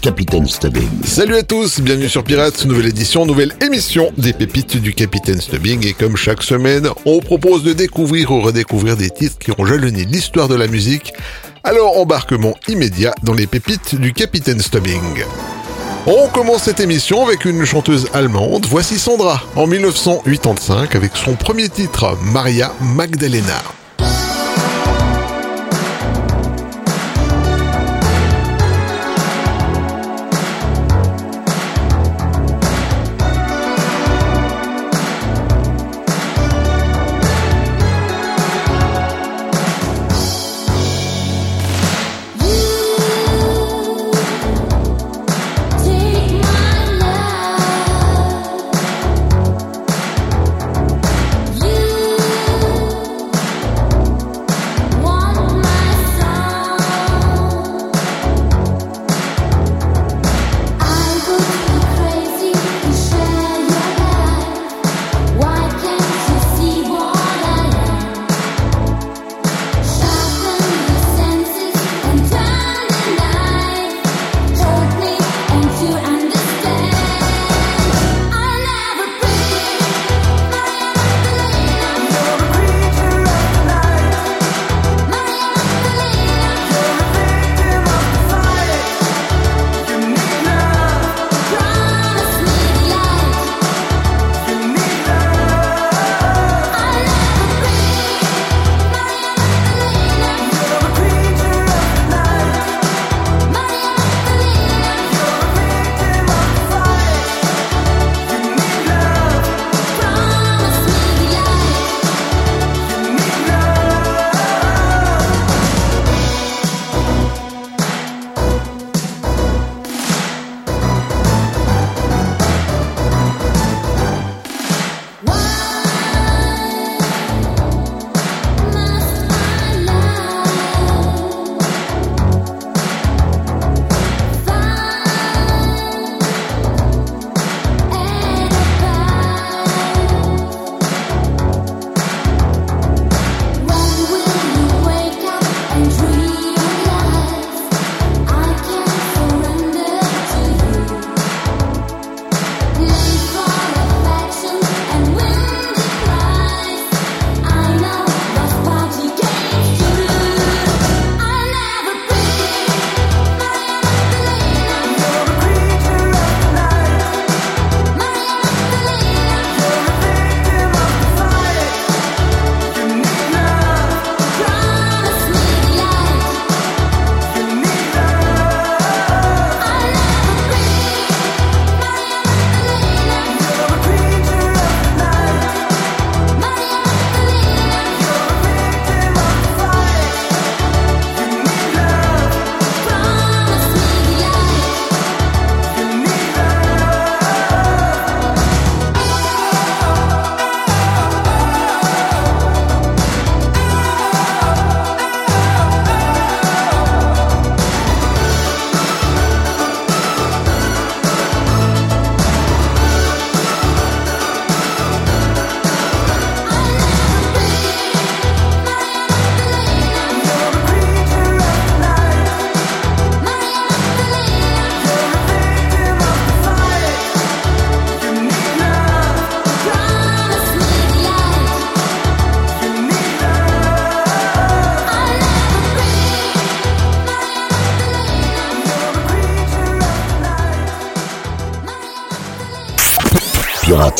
Capitaine Stubbing. Salut à tous, bienvenue sur Pirates, nouvelle édition, nouvelle émission des pépites du Capitaine Stubbing et comme chaque semaine, on propose de découvrir ou redécouvrir des titres qui ont jalonné l'histoire de la musique. Alors embarquement immédiat dans les pépites du Capitaine Stubbing. On commence cette émission avec une chanteuse allemande, voici Sandra, en 1985 avec son premier titre, Maria Magdalena.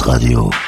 Radio.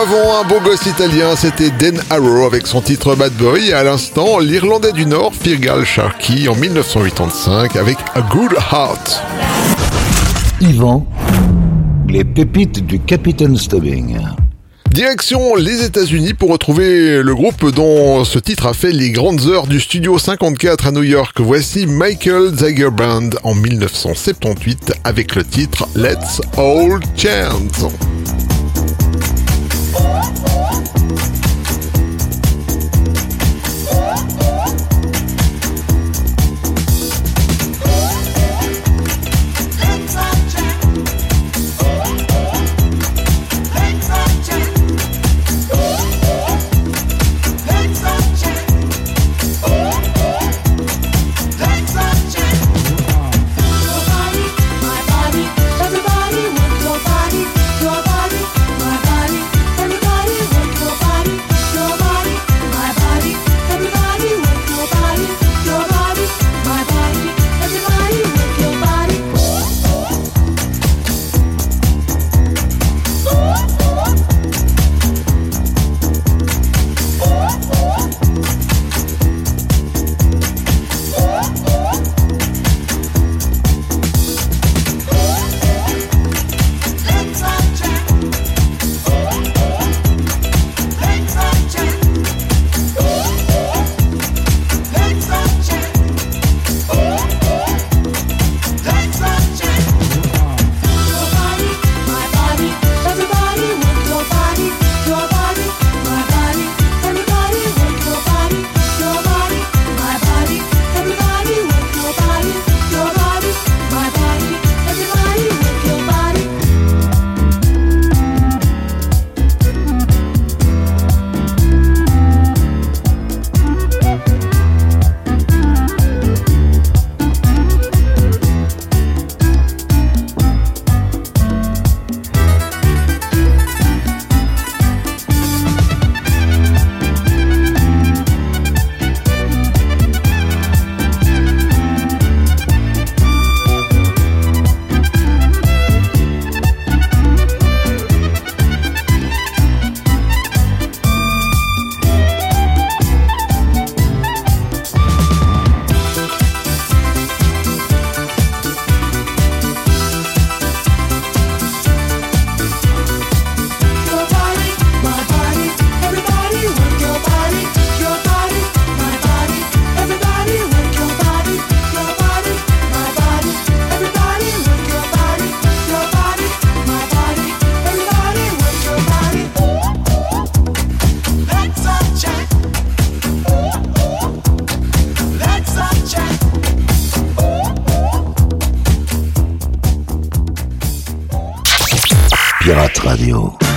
avant, un beau gosse italien, c'était Dan Arrow avec son titre Badbury et à l'instant, l'Irlandais du Nord, Firgal Sharkey en 1985 avec A Good Heart. Yvan, les pépites du Capitaine Stubbing. Direction les États-Unis pour retrouver le groupe dont ce titre a fait les grandes heures du studio 54 à New York. Voici Michael Zagerband en 1978 avec le titre Let's All Chance. oh Radio.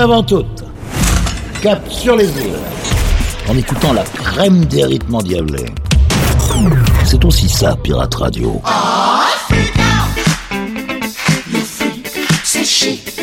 avant toute. Cap sur les îles. En écoutant la crème des rythmes endiablés. C'est aussi ça, Pirate Radio. Oh, c'est chic.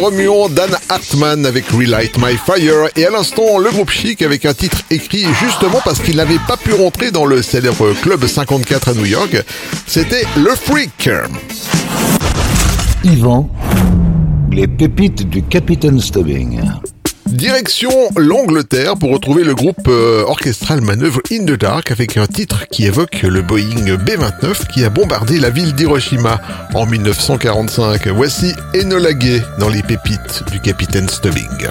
Remuons Dan Hartman avec Relight My Fire et à l'instant le groupe Chic avec un titre écrit justement parce qu'il n'avait pas pu rentrer dans le célèbre club 54 à New York. C'était Le Freak. Yvan, les pépites du Capitaine Stubbing. Direction l'Angleterre pour retrouver le groupe euh, orchestral Manœuvre in the Dark avec un titre qui évoque le Boeing B-29 qui a bombardé la ville d'Hiroshima en 1945. Voici Enola dans les pépites du capitaine Stubbing.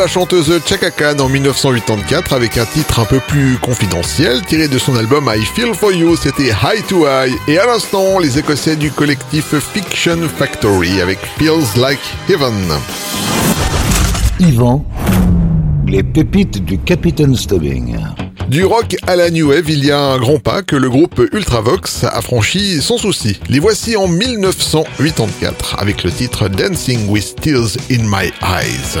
La chanteuse Chaka Khan en 1984 avec un titre un peu plus confidentiel tiré de son album I Feel For You, c'était High to High. Et à l'instant, les Écossais du collectif Fiction Factory avec Feels Like Heaven. Yvan, les pépites du Capitaine Stubbing. Du rock à la new wave, il y a un grand pas que le groupe Ultravox a franchi sans souci. Les voici en 1984 avec le titre Dancing with Tears in My Eyes.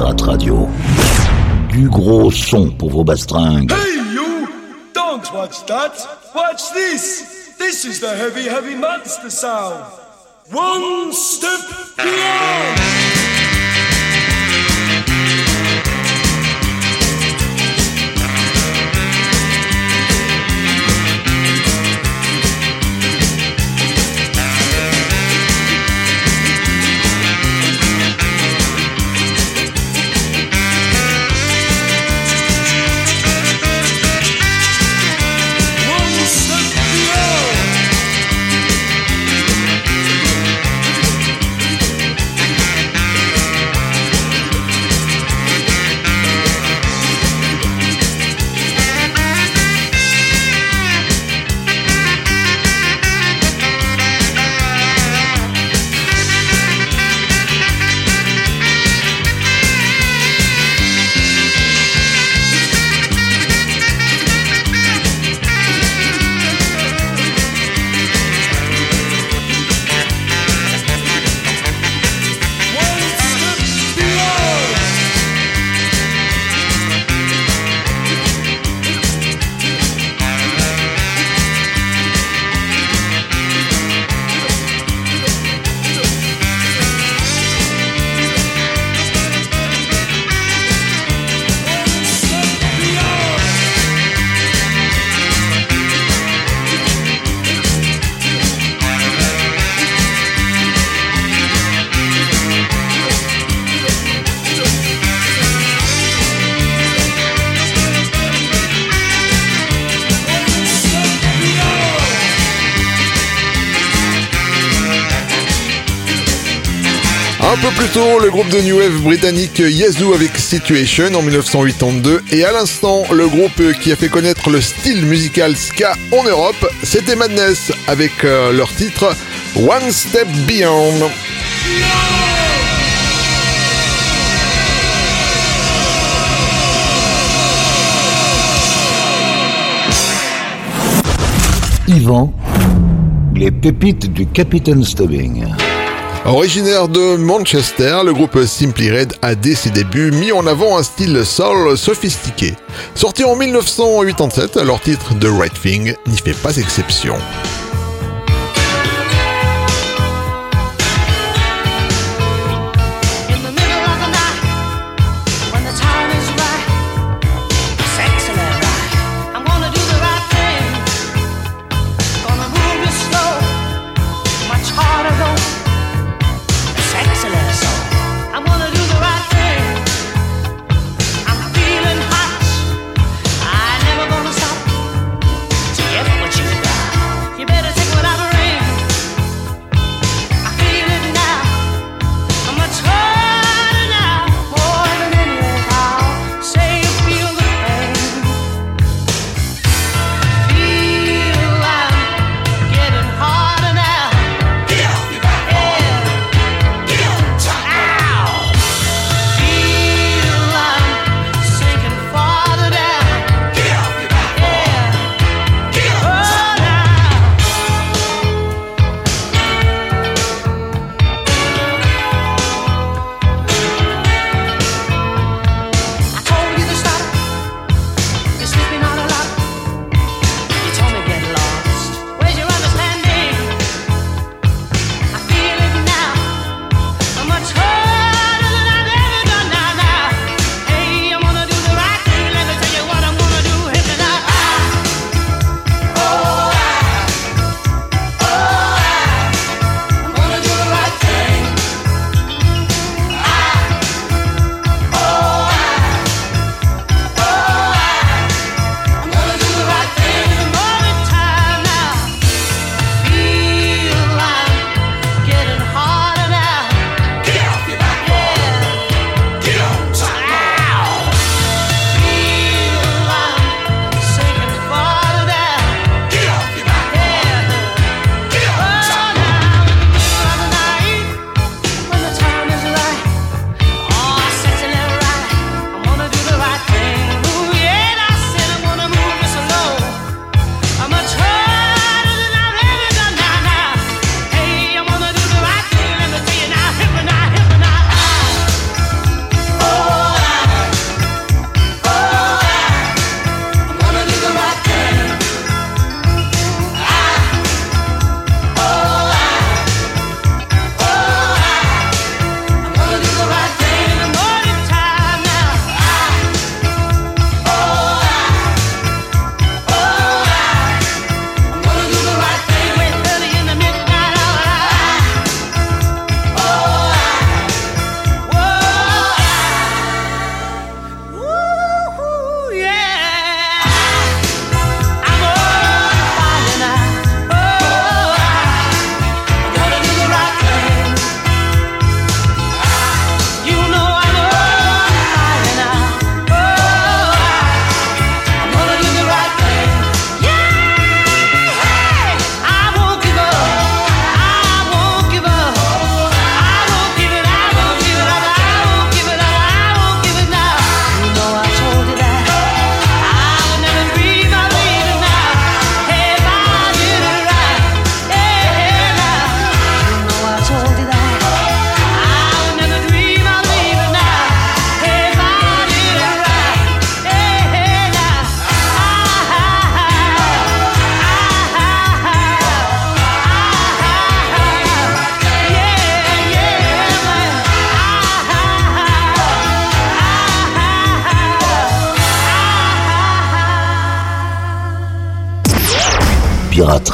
Pirate Radio. Du gros son pour vos bastringues. Hey you! Don't watch that! Watch this! This is the heavy, heavy monster sound! One step beyond! le groupe de New Wave britannique Yazoo avec Situation en 1982 et à l'instant le groupe qui a fait connaître le style musical ska en Europe, c'était Madness avec euh, leur titre One Step Beyond. Yvan, les pépites du Capitaine Stubbing. Originaire de Manchester, le groupe Simply Red a dès ses débuts mis en avant un style soul sophistiqué. Sorti en 1987, leur titre The Right Thing n'y fait pas exception.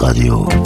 Radio.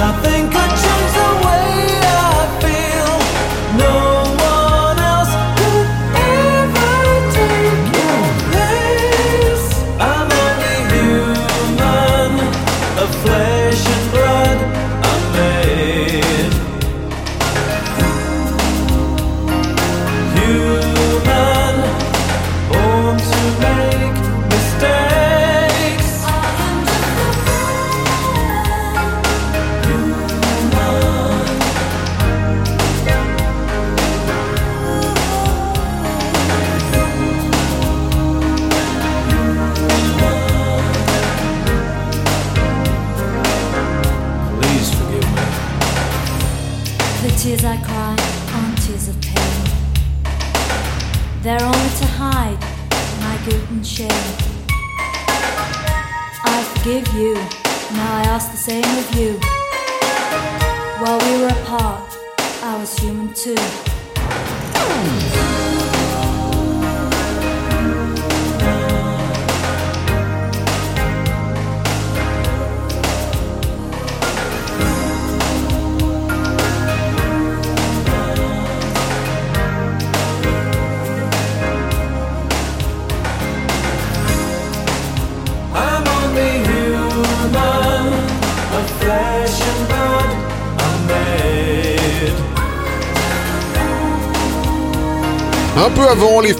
nothing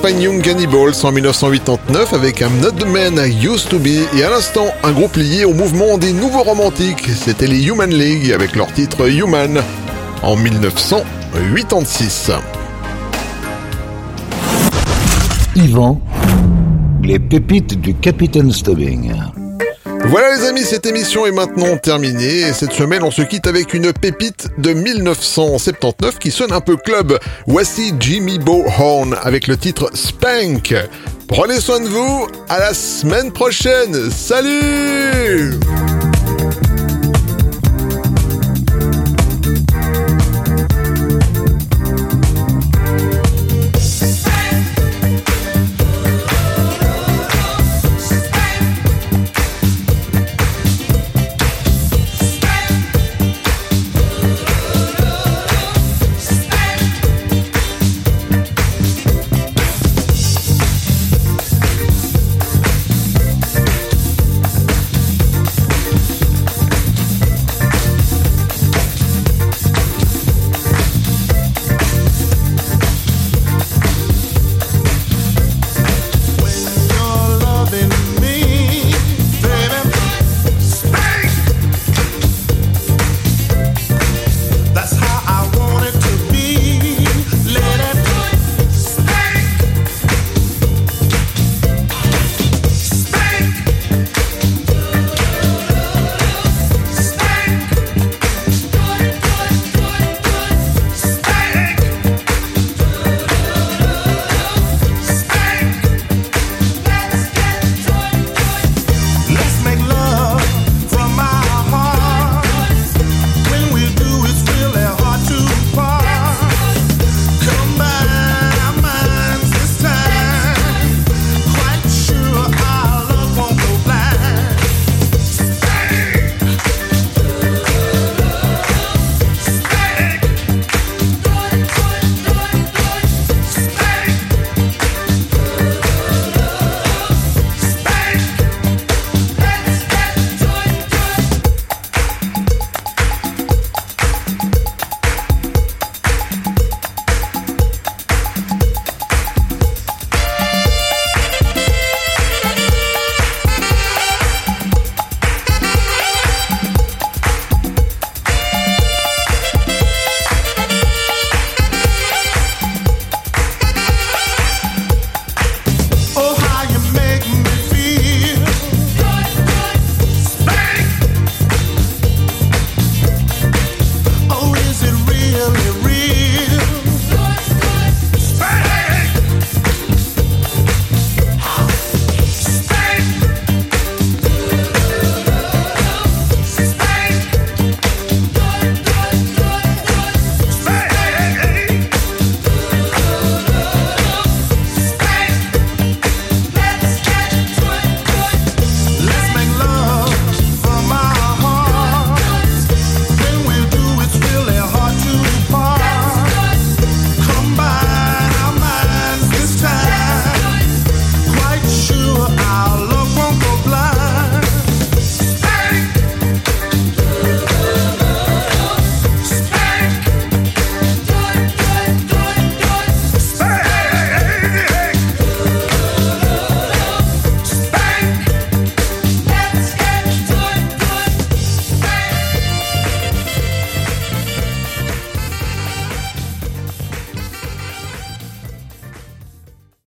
Cannibals en 1989 avec I'm Not the Man Used to Be et à l'instant, un groupe lié au mouvement des nouveaux romantiques, c'était les Human League avec leur titre Human en 1986. Yvan, les pépites du Capitaine Stubbing. Voilà les amis, cette émission est maintenant terminée et cette semaine on se quitte avec une pépite de 1979 qui sonne un peu club. Voici Jimmy Bohorn avec le titre Spank. Prenez soin de vous, à la semaine prochaine, salut